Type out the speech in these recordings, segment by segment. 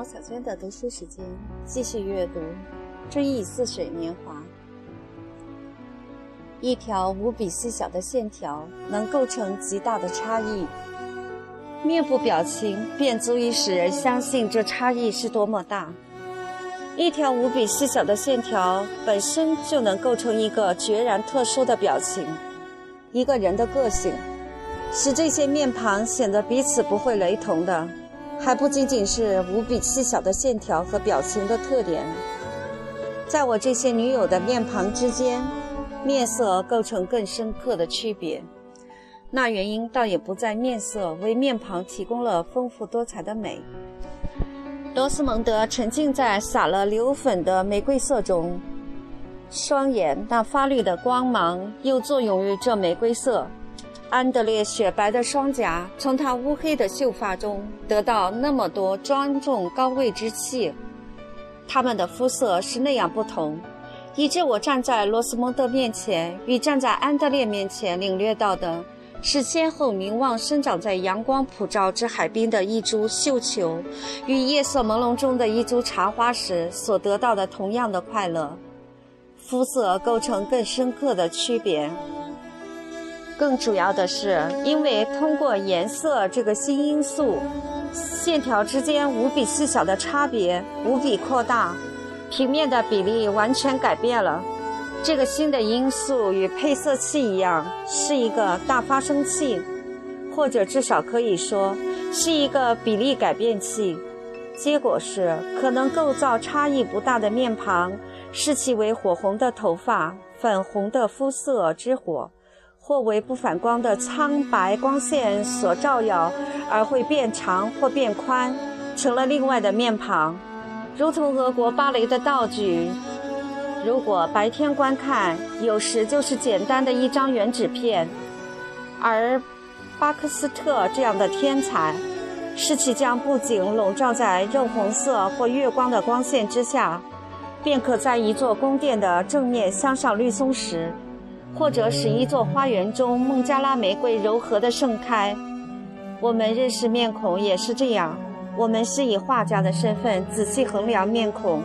好，小娟的读书时间，继续阅读《追忆似水年华》。一条无比细小的线条，能构成极大的差异。面部表情便足以使人相信这差异是多么大。一条无比细小的线条本身就能构成一个决然特殊的表情，一个人的个性，使这些面庞显得彼此不会雷同的，还不仅仅是无比细小的线条和表情的特点。在我这些女友的面庞之间，面色构成更深刻的区别。那原因倒也不在面色为面庞提供了丰富多彩的美。罗斯蒙德沉浸在撒了硫粉的玫瑰色中，双眼那发绿的光芒又作用于这玫瑰色。安德烈雪白的双颊从他乌黑的秀发中得到那么多庄重高贵之气。他们的肤色是那样不同，以致我站在罗斯蒙德面前与站在安德烈面前领略到的。是先后凝望生长在阳光普照之海滨的一株绣球，与夜色朦胧中的一株茶花时所得到的同样的快乐。肤色构成更深刻的区别。更主要的是，因为通过颜色这个新因素，线条之间无比细小的差别无比扩大，平面的比例完全改变了。这个新的因素与配色器一样，是一个大发生器，或者至少可以说是一个比例改变器。结果是，可能构造差异不大的面庞，视其为火红的头发、粉红的肤色之火，或为不反光的苍白光线所照耀，而会变长或变宽，成了另外的面庞，如同俄国芭蕾的道具。如果白天观看，有时就是简单的一张原纸片；而巴克斯特这样的天才，是其将布景笼罩在肉红色或月光的光线之下，便可在一座宫殿的正面镶上绿松石，或者使一座花园中孟加拉玫瑰柔和的盛开。我们认识面孔也是这样，我们是以画家的身份仔细衡量面孔。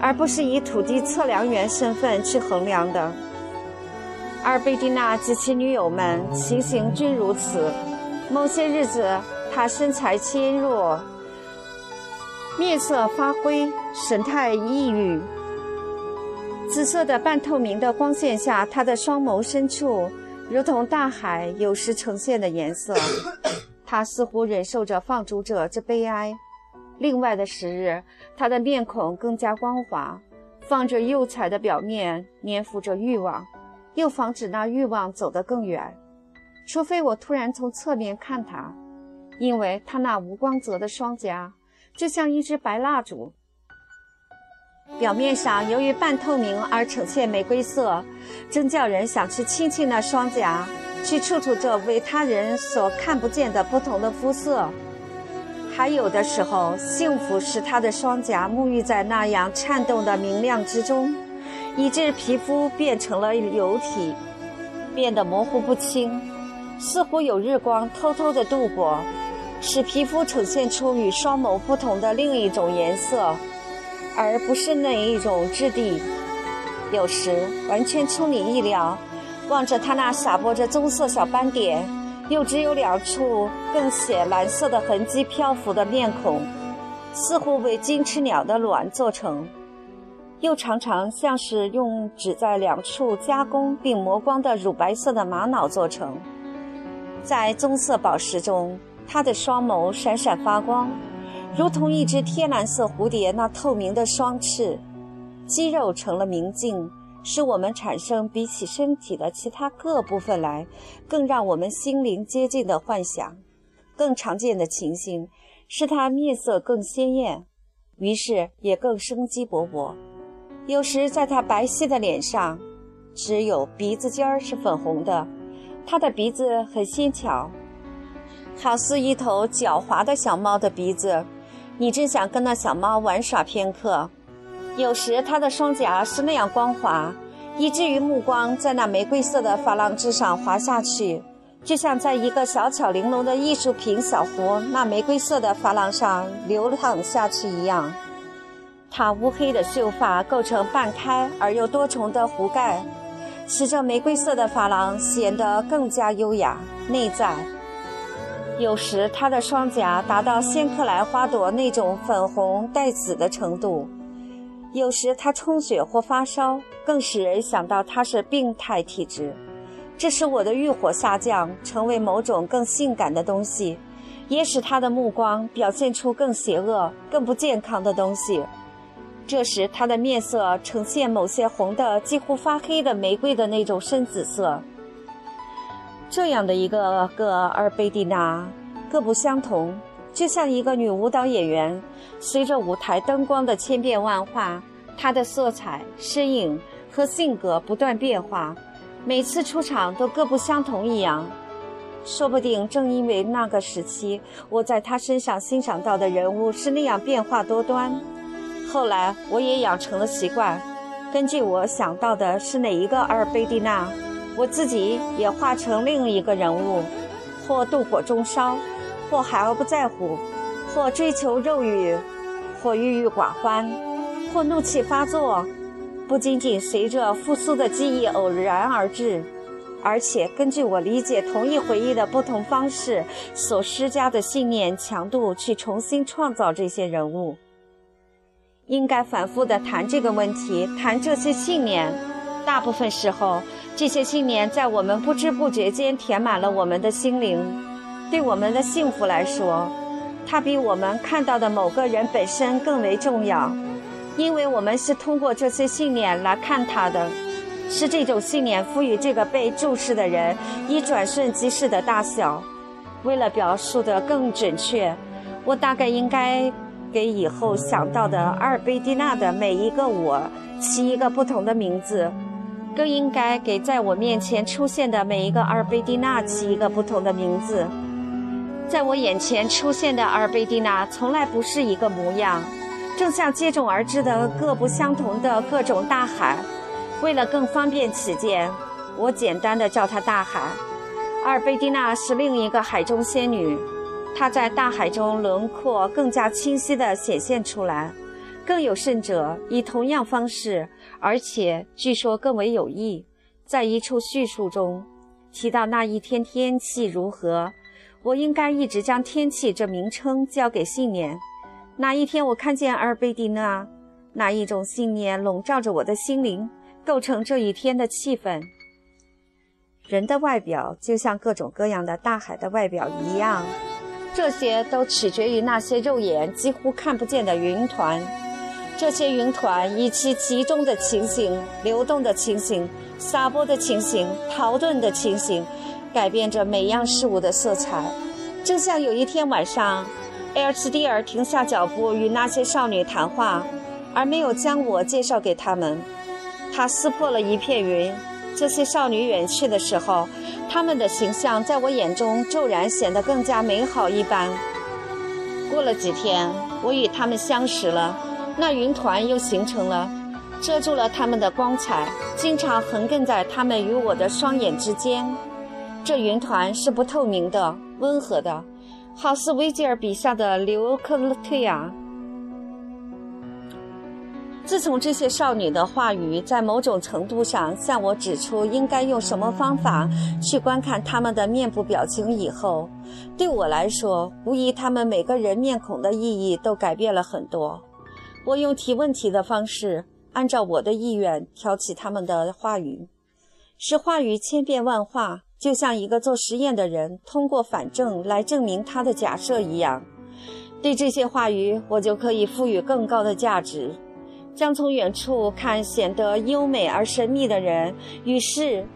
而不是以土地测量员身份去衡量的。而贝蒂娜及其女友们情形均如此。某些日子，她身材纤弱，面色发灰，神态抑郁。紫色的半透明的光线下，他的双眸深处如同大海有时呈现的颜色。他似乎忍受着放逐者之悲哀。另外的时日，他的面孔更加光滑，放着釉彩的表面粘附着欲望，又防止那欲望走得更远。除非我突然从侧面看他，因为他那无光泽的双颊就像一支白蜡烛，表面上由于半透明而呈现玫瑰色，真叫人想去亲亲那双颊，去触触这为他人所看不见的不同的肤色。还有的时候，幸福使他的双颊沐浴在那样颤动的明亮之中，以致皮肤变成了流体，变得模糊不清，似乎有日光偷偷的度过，使皮肤呈现出与双眸不同的另一种颜色，而不是那一种质地。有时完全出你意料，望着他那洒播着棕色小斑点。又只有两处更显蓝色的痕迹漂浮的面孔，似乎为金翅鸟的卵做成；又常常像是用只在两处加工并磨光的乳白色的玛瑙做成。在棕色宝石中，它的双眸闪闪发光，如同一只天蓝色蝴蝶那透明的双翅，肌肉成了明镜。使我们产生比起身体的其他各部分来，更让我们心灵接近的幻想。更常见的情形是它面色更鲜艳，于是也更生机勃勃。有时在他白皙的脸上，只有鼻子尖儿是粉红的。他的鼻子很纤巧，好似一头狡猾的小猫的鼻子。你真想跟那小猫玩耍片刻。有时他的双颊是那样光滑，以至于目光在那玫瑰色的珐琅之上滑下去，就像在一个小巧玲珑的艺术品小壶那玫瑰色的珐琅上流淌下去一样。它乌黑的秀发构成半开而又多重的壶盖，使这玫瑰色的珐琅显得更加优雅内在。有时她的双颊达到仙客来花朵那种粉红带紫的程度，有时她充血或发烧，更使人想到她是病态体质。这使我的欲火下降，成为某种更性感的东西，也使他的目光表现出更邪恶、更不健康的东西。这时，他的面色呈现某些红的几乎发黑的玫瑰的那种深紫色。这样的一个个阿尔贝蒂娜，各不相同，就像一个女舞蹈演员，随着舞台灯光的千变万化，她的色彩、身影和性格不断变化。每次出场都各不相同一样，说不定正因为那个时期我在她身上欣赏到的人物是那样变化多端，后来我也养成了习惯，根据我想到的是哪一个阿尔贝蒂娜，我自己也化成另一个人物，或妒火中烧，或海而不在乎，或追求肉欲，或郁郁寡欢，或怒气发作。不仅仅随着复苏的记忆偶然而至，而且根据我理解同一回忆的不同方式所施加的信念强度去重新创造这些人物。应该反复地谈这个问题，谈这些信念。大部分时候，这些信念在我们不知不觉间填满了我们的心灵。对我们的幸福来说，它比我们看到的某个人本身更为重要。因为我们是通过这些信念来看他的，是这种信念赋予这个被注视的人以转瞬即逝的大小。为了表述得更准确，我大概应该给以后想到的阿尔贝蒂娜的每一个我起一个不同的名字，更应该给在我面前出现的每一个阿尔贝蒂娜起一个不同的名字。在我眼前出现的阿尔贝蒂娜从来不是一个模样。正像接踵而至的各不相同的各种大海，为了更方便起见，我简单的叫它大海。阿尔贝蒂娜是另一个海中仙女，她在大海中轮廓更加清晰地显现出来。更有甚者，以同样方式，而且据说更为有益，在一处叙述中提到那一天天气如何。我应该一直将天气这名称交给信念。那一天，我看见阿尔贝蒂娜，那一种信念笼罩着我的心灵，构成这一天的气氛。人的外表就像各种各样的大海的外表一样，这些都取决于那些肉眼几乎看不见的云团。这些云团以其集中的情形、流动的情形、撒播的情形、逃遁的情形，改变着每样事物的色彩。正像有一天晚上。埃尔茨蒂尔停下脚步，与那些少女谈话，而没有将我介绍给他们。他撕破了一片云。这些少女远去的时候，她们的形象在我眼中骤然显得更加美好一般。过了几天，我与她们相识了。那云团又形成了，遮住了他们的光彩，经常横亘在他们与我的双眼之间。这云团是不透明的，温和的。好似维吉尔笔下的刘克特亚。自从这些少女的话语在某种程度上向我指出应该用什么方法去观看他们的面部表情以后，对我来说，无疑他们每个人面孔的意义都改变了很多。我用提问题的方式，按照我的意愿挑起他们的话语，使话语千变万化。就像一个做实验的人通过反证来证明他的假设一样，对这些话语，我就可以赋予更高的价值，将从远处看显得优美而神秘的人，与事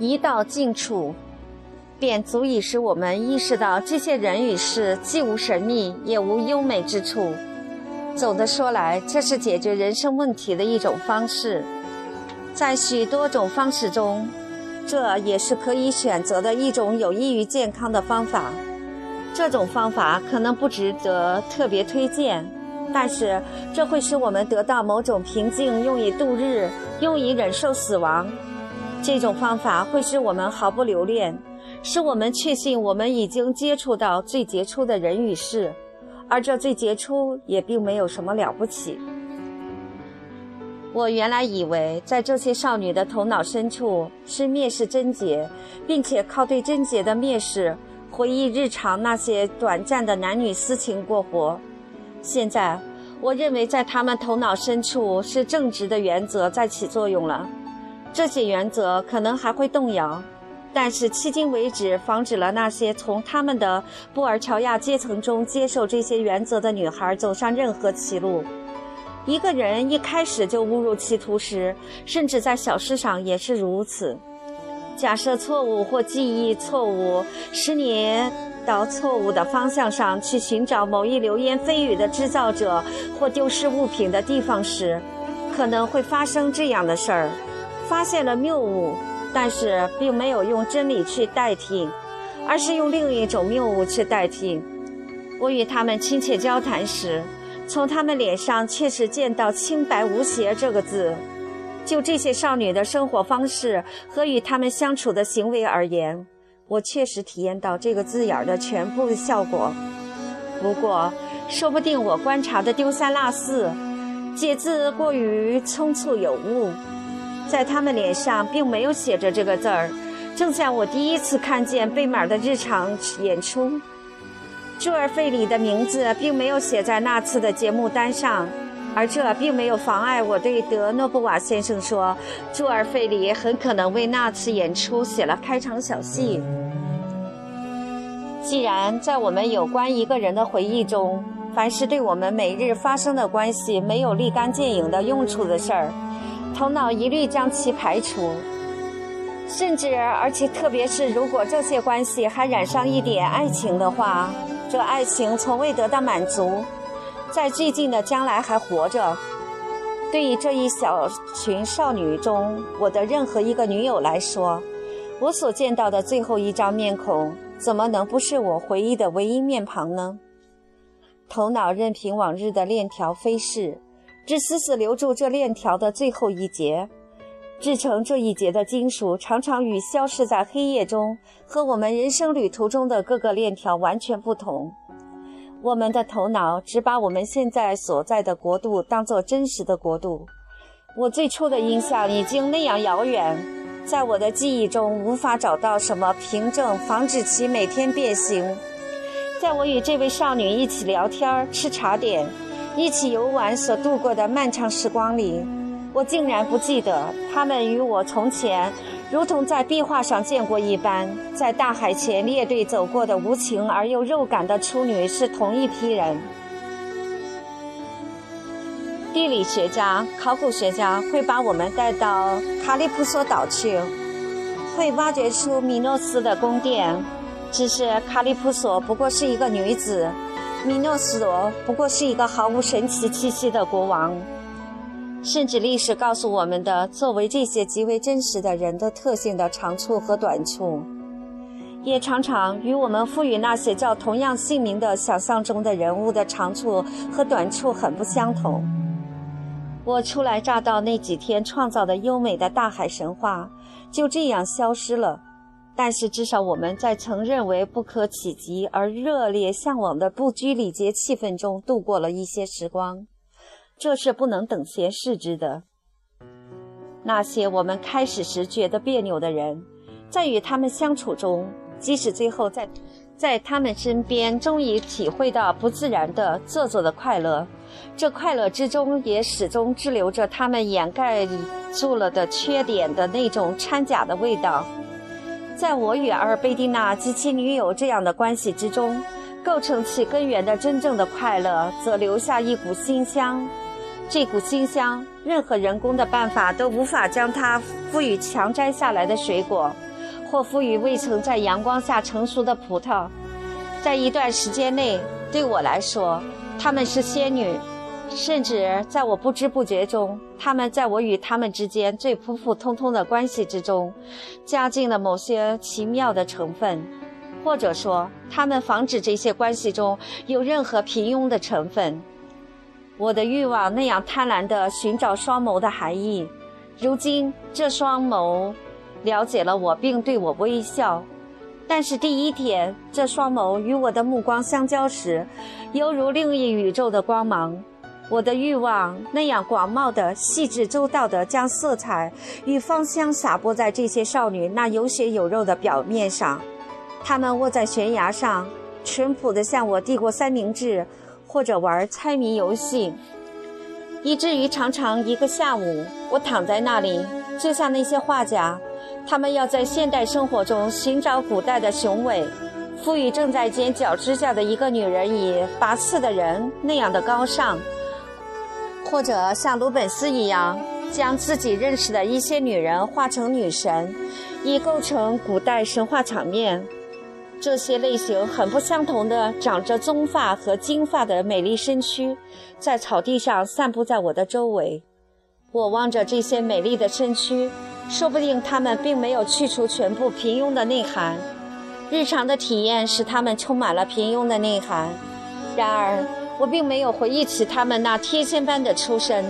移到近处，便足以使我们意识到这些人与事既无神秘也无优美之处。总的说来，这是解决人生问题的一种方式，在许多种方式中。这也是可以选择的一种有益于健康的方法。这种方法可能不值得特别推荐，但是这会使我们得到某种平静，用以度日，用以忍受死亡。这种方法会使我们毫不留恋，使我们确信我们已经接触到最杰出的人与事，而这最杰出也并没有什么了不起。我原来以为，在这些少女的头脑深处是蔑视贞洁，并且靠对贞洁的蔑视回忆日常那些短暂的男女私情过活。现在，我认为在他们头脑深处是正直的原则在起作用了。这些原则可能还会动摇，但是迄今为止，防止了那些从他们的布尔乔亚阶层中接受这些原则的女孩走上任何歧路。一个人一开始就误入歧途时，甚至在小事上也是如此。假设错误或记忆错误使你到错误的方向上去寻找某一流言蜚语的制造者或丢失物品的地方时，可能会发生这样的事儿：发现了谬误，但是并没有用真理去代替，而是用另一种谬误去代替。我与他们亲切交谈时。从他们脸上确实见到“清白无邪”这个字。就这些少女的生活方式和与他们相处的行为而言，我确实体验到这个字眼的全部效果。不过，说不定我观察的丢三落四，解字过于匆促有误，在他们脸上并没有写着这个字儿，正像我第一次看见贝马的日常演出。朱尔费里的名字并没有写在那次的节目单上，而这并没有妨碍我对德诺布瓦先生说，朱尔费里很可能为那次演出写了开场小戏。既然在我们有关一个人的回忆中，凡是对我们每日发生的关系没有立竿见影的用处的事儿，头脑一律将其排除，甚至而且特别是如果这些关系还染上一点爱情的话。这爱情从未得到满足，在最近的将来还活着。对于这一小群少女中我的任何一个女友来说，我所见到的最后一张面孔，怎么能不是我回忆的唯一面庞呢？头脑任凭往日的链条飞逝，只死死留住这链条的最后一节。制成这一节的金属常常与消失在黑夜中和我们人生旅途中的各个链条完全不同。我们的头脑只把我们现在所在的国度当作真实的国度。我最初的印象已经那样遥远，在我的记忆中无法找到什么凭证防止其每天变形。在我与这位少女一起聊天、吃茶点、一起游玩所度过的漫长时光里。我竟然不记得，他们与我从前如同在壁画上见过一般，在大海前列队走过的无情而又肉感的处女是同一批人。地理学家、考古学家会把我们带到卡利普索岛去，会挖掘出米诺斯的宫殿。只是卡利普索不过是一个女子，米诺斯罗不过是一个毫无神奇气息的国王。甚至历史告诉我们的，作为这些极为真实的人的特性的长处和短处，也常常与我们赋予那些叫同样姓名的想象中的人物的长处和短处很不相同。我初来乍到那几天创造的优美的大海神话就这样消失了，但是至少我们在曾认为不可企及而热烈向往的不拘礼节气氛中度过了一些时光。这是不能等闲视之的。那些我们开始时觉得别扭的人，在与他们相处中，即使最后在在他们身边终于体会到不自然的做作的快乐，这快乐之中也始终滞留着他们掩盖住了的缺点的那种掺假的味道。在我与阿尔贝蒂娜及其女友这样的关系之中，构成其根源的真正的快乐，则留下一股馨香。这股馨香，任何人工的办法都无法将它赋予强摘下来的水果，或赋予未曾在阳光下成熟的葡萄。在一段时间内，对我来说，她们是仙女，甚至在我不知不觉中，他们在我与他们之间最普普通通的关系之中，加进了某些奇妙的成分，或者说，他们防止这些关系中有任何平庸的成分。我的欲望那样贪婪地寻找双眸的含义，如今这双眸了解了我，并对我微笑。但是第一天，这双眸与我的目光相交时，犹如另一宇宙的光芒。我的欲望那样广袤的、细致周到的，将色彩与芳香洒播在这些少女那有血有肉的表面上。她们卧在悬崖上，淳朴地向我递过三明治，或者玩猜谜游戏，以至于常常一个下午，我躺在那里，就像那些画家。他们要在现代生活中寻找古代的雄伟，赋予正在剪脚指甲的一个女人以拔刺的人那样的高尚，或者像鲁本斯一样，将自己认识的一些女人画成女神，以构成古代神话场面。这些类型很不相同的长着棕发和金发的美丽身躯，在草地上散布在我的周围。我望着这些美丽的身躯。说不定他们并没有去除全部平庸的内涵，日常的体验使他们充满了平庸的内涵。然而，我并没有回忆起他们那天仙般的出身，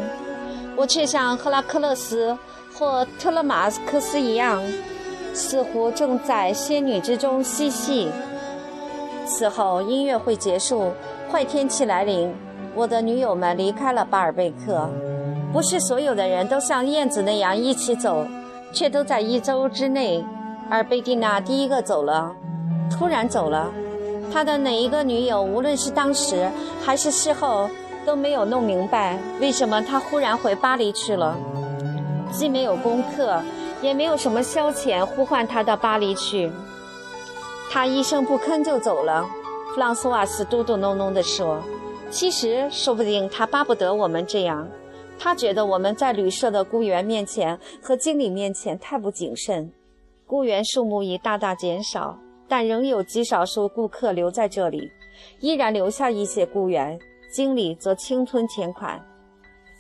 我却像赫拉克勒斯或特勒马克斯一样，似乎正在仙女之中嬉戏。此后，音乐会结束，坏天气来临，我的女友们离开了巴尔贝克。不是所有的人都像燕子那样一起走。却都在一周之内，而贝蒂娜第一个走了，突然走了。他的哪一个女友，无论是当时还是事后，都没有弄明白为什么他忽然回巴黎去了。既没有功课，也没有什么消遣呼唤他到巴黎去。他一声不吭就走了。弗朗索瓦斯嘟嘟哝哝地说：“其实，说不定他巴不得我们这样。”他觉得我们在旅社的雇员面前和经理面前太不谨慎，雇员数目已大大减少，但仍有极少数顾客留在这里，依然留下一些雇员，经理则侵吞钱款。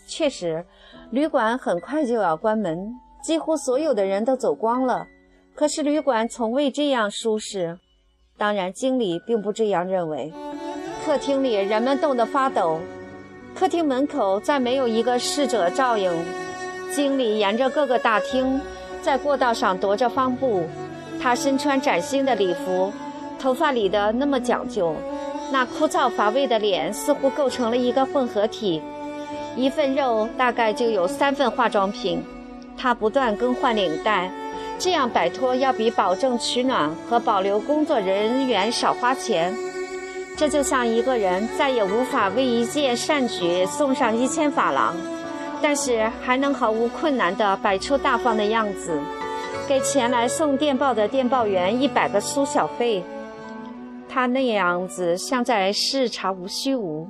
确实，旅馆很快就要关门，几乎所有的人都走光了。可是旅馆从未这样舒适，当然经理并不这样认为。客厅里人们冻得发抖。客厅门口再没有一个侍者照应，经理沿着各个大厅，在过道上踱着方步。他身穿崭新的礼服，头发理得那么讲究，那枯燥乏味的脸似乎构成了一个混合体。一份肉大概就有三份化妆品。他不断更换领带，这样摆脱要比保证取暖和保留工作人员少花钱。这就像一个人再也无法为一件善举送上一千法郎，但是还能毫无困难地摆出大方的样子，给前来送电报的电报员一百个苏小费。他那样子像在视察无虚无，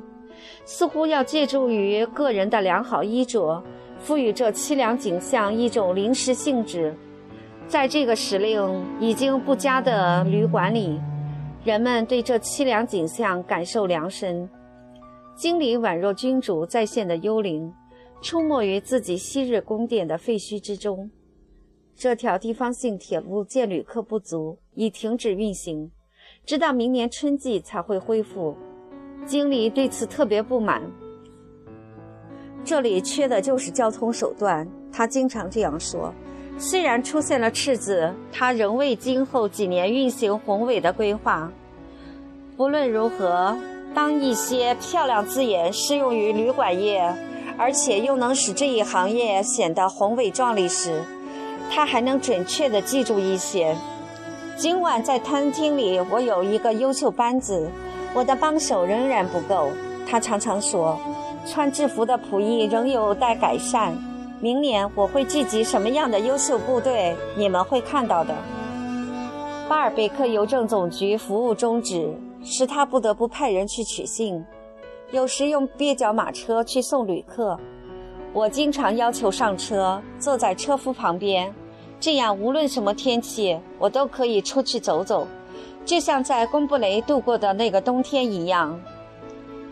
似乎要借助于个人的良好衣着，赋予这凄凉景象一种临时性质。在这个时令已经不佳的旅馆里。人们对这凄凉景象感受良深。经理宛若君主再现的幽灵，出没于自己昔日宫殿的废墟之中。这条地方性铁路见旅客不足，已停止运行，直到明年春季才会恢复。经理对此特别不满。这里缺的就是交通手段，他经常这样说。虽然出现了赤字，他仍为今后几年运行宏伟的规划。不论如何，当一些漂亮字眼适用于旅馆业，而且又能使这一行业显得宏伟壮丽时，他还能准确地记住一些。尽管在餐厅里我有一个优秀班子，我的帮手仍然不够。他常常说，穿制服的仆役仍有待改善。明年我会聚集什么样的优秀部队，你们会看到的。巴尔贝克邮政总局服务终止。使他不得不派人去取信，有时用蹩脚马车去送旅客。我经常要求上车，坐在车夫旁边，这样无论什么天气，我都可以出去走走，就像在贡布雷度过的那个冬天一样。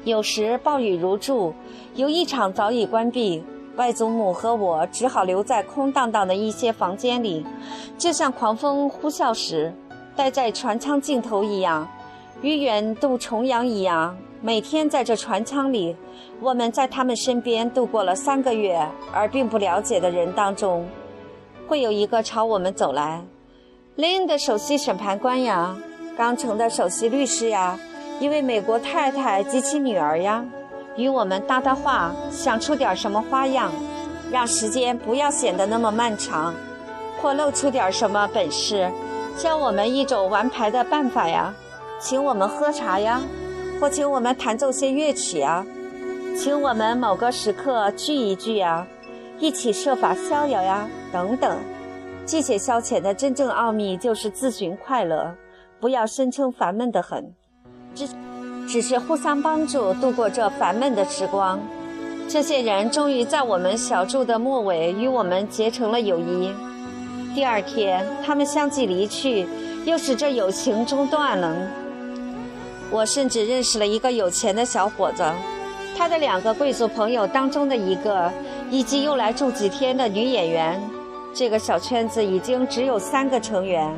有时暴雨如注，游艺场早已关闭，外祖母和我只好留在空荡荡的一些房间里，就像狂风呼啸时待在船舱尽头一样。与远渡重洋一样，每天在这船舱里，我们在他们身边度过了三个月，而并不了解的人当中，会有一个朝我们走来。林的首席审判官呀，刚成的首席律师呀，一位美国太太及其女儿呀，与我们搭搭话，想出点什么花样，让时间不要显得那么漫长，或露出点什么本事，教我们一种玩牌的办法呀，请我们喝茶呀，或请我们弹奏些乐曲啊，请我们某个时刻聚一聚呀。一起设法逍遥呀，等等。这些消遣的真正奥秘就是自寻快乐，不要声称烦闷的很，只只是互相帮助度过这烦闷的时光。这些人终于在我们小住的末尾与我们结成了友谊。第二天，他们相继离去，又使这友情中断了。我甚至认识了一个有钱的小伙子，他的两个贵族朋友当中的一个。以及又来住几天的女演员，这个小圈子已经只有三个成员。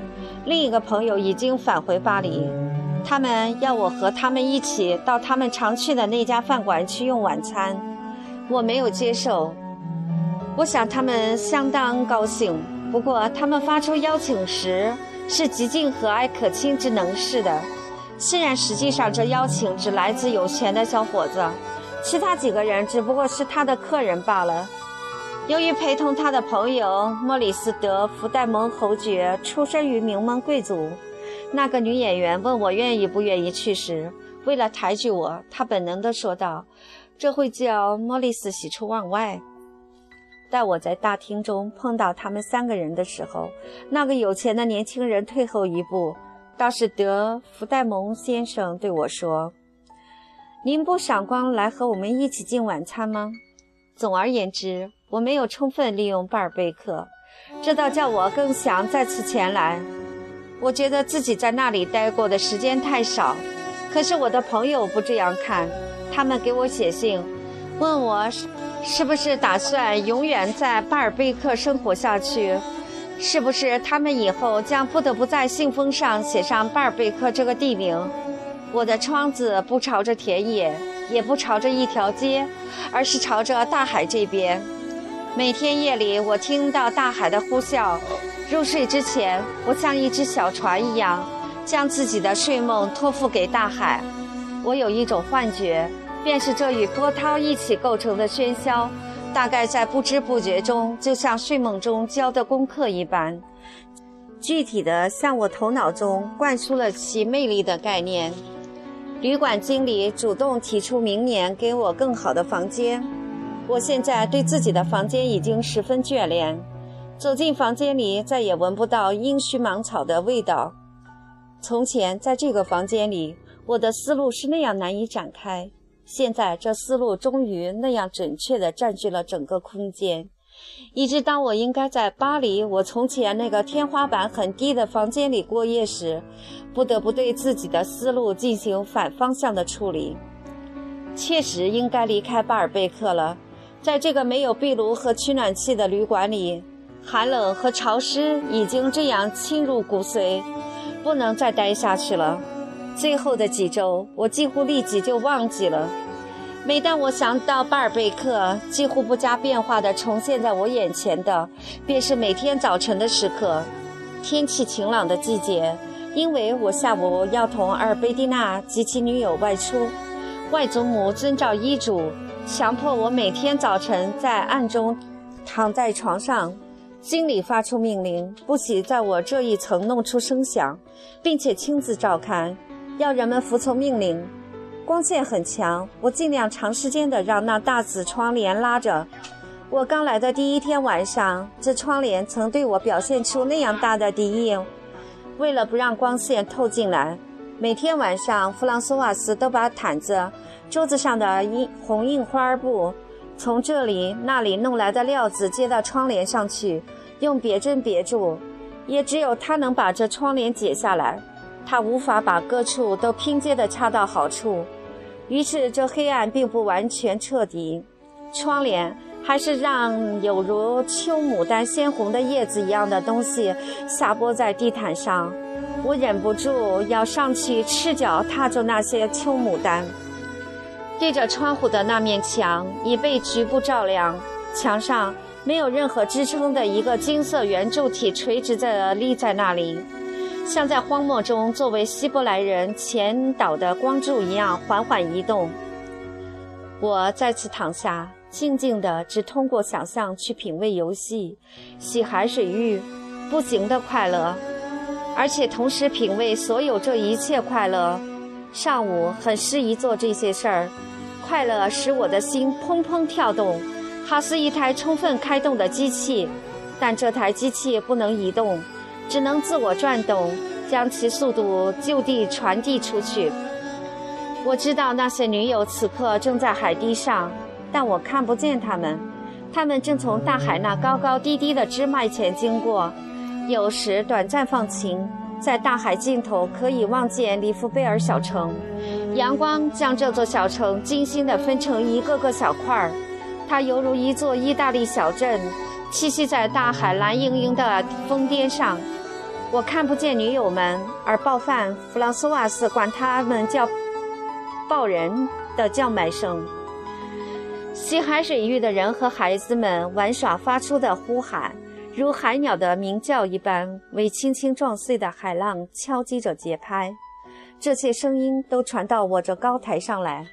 另一个朋友已经返回巴黎，他们要我和他们一起到他们常去的那家饭馆去用晚餐，我没有接受。我想他们相当高兴，不过他们发出邀请时是极尽和蔼可亲之能事的，虽然实际上这邀请只来自有钱的小伙子。其他几个人只不过是他的客人罢了。由于陪同他的朋友莫里斯·德·福戴蒙侯爵出身于名门贵族，那个女演员问我愿意不愿意去时，为了抬举我，她本能地说道：“这会叫莫里斯喜出望外。”待我在大厅中碰到他们三个人的时候，那个有钱的年轻人退后一步，倒是德·福戴蒙先生对我说。您不赏光来和我们一起进晚餐吗？总而言之，我没有充分利用巴尔贝克，这倒叫我更想再次前来。我觉得自己在那里待过的时间太少，可是我的朋友不这样看。他们给我写信，问我是是不是打算永远在巴尔贝克生活下去，是不是他们以后将不得不在信封上写上巴尔贝克这个地名。我的窗子不朝着田野，也不朝着一条街，而是朝着大海这边。每天夜里，我听到大海的呼啸。入睡之前，我像一只小船一样，将自己的睡梦托付给大海。我有一种幻觉，便是这与波涛一起构成的喧嚣，大概在不知不觉中，就像睡梦中教的功课一般，具体的向我头脑中灌输了其魅力的概念。旅馆经理主动提出明年给我更好的房间。我现在对自己的房间已经十分眷恋。走进房间里，再也闻不到阴虚芒草的味道。从前在这个房间里，我的思路是那样难以展开。现在这思路终于那样准确地占据了整个空间。以致当我应该在巴黎我从前那个天花板很低的房间里过夜时，不得不对自己的思路进行反方向的处理。确实应该离开巴尔贝克了。在这个没有壁炉和取暖器的旅馆里，寒冷和潮湿已经这样侵入骨髓，不能再待下去了。最后的几周，我几乎立即就忘记了。每当我想到巴尔贝克，几乎不加变化地重现在我眼前的，便是每天早晨的时刻，天气晴朗的季节。因为我下午要同阿尔贝蒂娜及其女友外出，外祖母遵照医嘱，强迫我每天早晨在暗中躺在床上。经理发出命令，不许在我这一层弄出声响，并且亲自照看，要人们服从命令。光线很强，我尽量长时间的让那大紫窗帘拉着。我刚来的第一天晚上，这窗帘曾对我表现出那样大的敌意。为了不让光线透进来，每天晚上弗朗索瓦斯都把毯子、桌子上的印红印花布，从这里那里弄来的料子接到窗帘上去，用别针别住。也只有他能把这窗帘解下来，他无法把各处都拼接的恰到好处。于是，这黑暗并不完全彻底，窗帘还是让有如秋牡丹鲜红的叶子一样的东西下播在地毯上。我忍不住要上去赤脚踏着那些秋牡丹。对着窗户的那面墙已被局部照亮，墙上没有任何支撑的一个金色圆柱体垂直着立在那里，像在荒漠中作为希伯来人前导的光柱一样缓缓移动。我再次躺下，静静的，只通过想象去品味游戏、洗海水浴、步行的快乐，而且同时品味所有这一切快乐。上午很适宜做这些事儿，快乐使我的心砰砰跳动，好似一台充分开动的机器。但这台机器不能移动，只能自我转动，将其速度就地传递出去。我知道那些女友此刻正在海堤上，但我看不见她们。她们正从大海那高高低低的枝脉前经过，有时短暂放晴，在大海尽头可以望见里夫贝尔小城。阳光将这座小城精心地分成一个个小块儿，它犹如一座意大利小镇，栖息在大海蓝盈盈的峰巅上。我看不见女友们，而暴犯弗朗索瓦斯管他们叫。报人的叫卖声，西海水域的人和孩子们玩耍发出的呼喊，如海鸟的鸣叫一般，为轻轻撞碎的海浪敲击着节拍。这些声音都传到我这高台上来，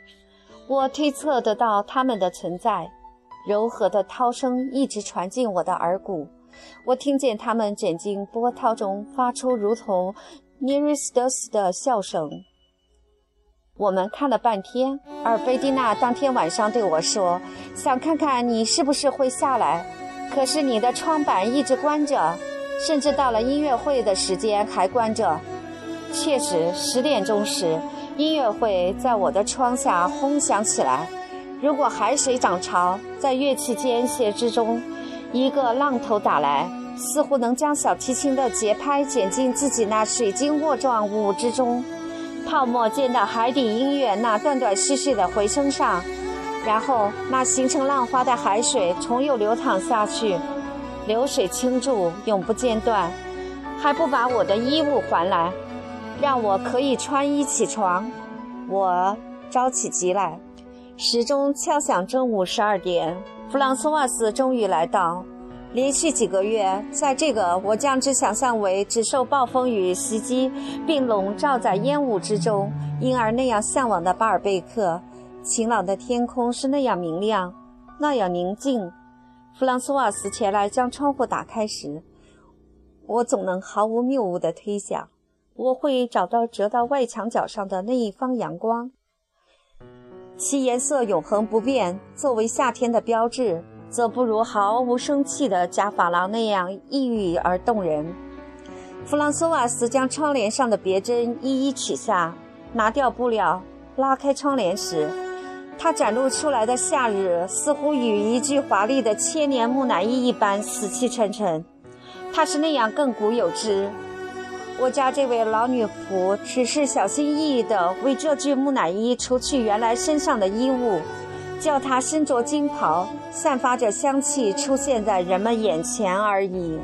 我推测得到他们的存在。柔和的涛声一直传进我的耳骨，我听见他们卷进波涛中，发出如同尼瑞斯德斯的笑声。我们看了半天，而贝蒂娜当天晚上对我说：“想看看你是不是会下来。”可是你的窗板一直关着，甚至到了音乐会的时间还关着。确实，十点钟时，音乐会在我的窗下轰响起来。如果海水涨潮，在乐器间歇之中，一个浪头打来，似乎能将小提琴的节拍剪进自己那水晶握状舞之中。泡沫溅到海底音乐那断断续续的回声上，然后那形成浪花的海水重又流淌下去，流水倾注，永不间断，还不把我的衣物还来，让我可以穿衣起床。我着起急来，时钟敲响正午十二点，弗朗索瓦斯终于来到。连续几个月，在这个我将之想象为只受暴风雨袭击，并笼罩在烟雾之中，因而那样向往的巴尔贝克，晴朗的天空是那样明亮，那样宁静。弗朗索瓦斯前来将窗户打开时，我总能毫无谬误地推想，我会找到折到外墙角上的那一方阳光，其颜色永恒不变，作为夏天的标志。则不如毫无生气的假发廊那样抑郁而动人。弗朗索瓦斯将窗帘上的别针一一取下，拿掉布料，拉开窗帘时，他展露出来的夏日似乎与一具华丽的千年木乃伊一般死气沉沉。他是那样亘古有之。我家这位老女仆只是小心翼翼地为这具木乃伊除去原来身上的衣物。叫她身着金袍，散发着香气，出现在人们眼前而已。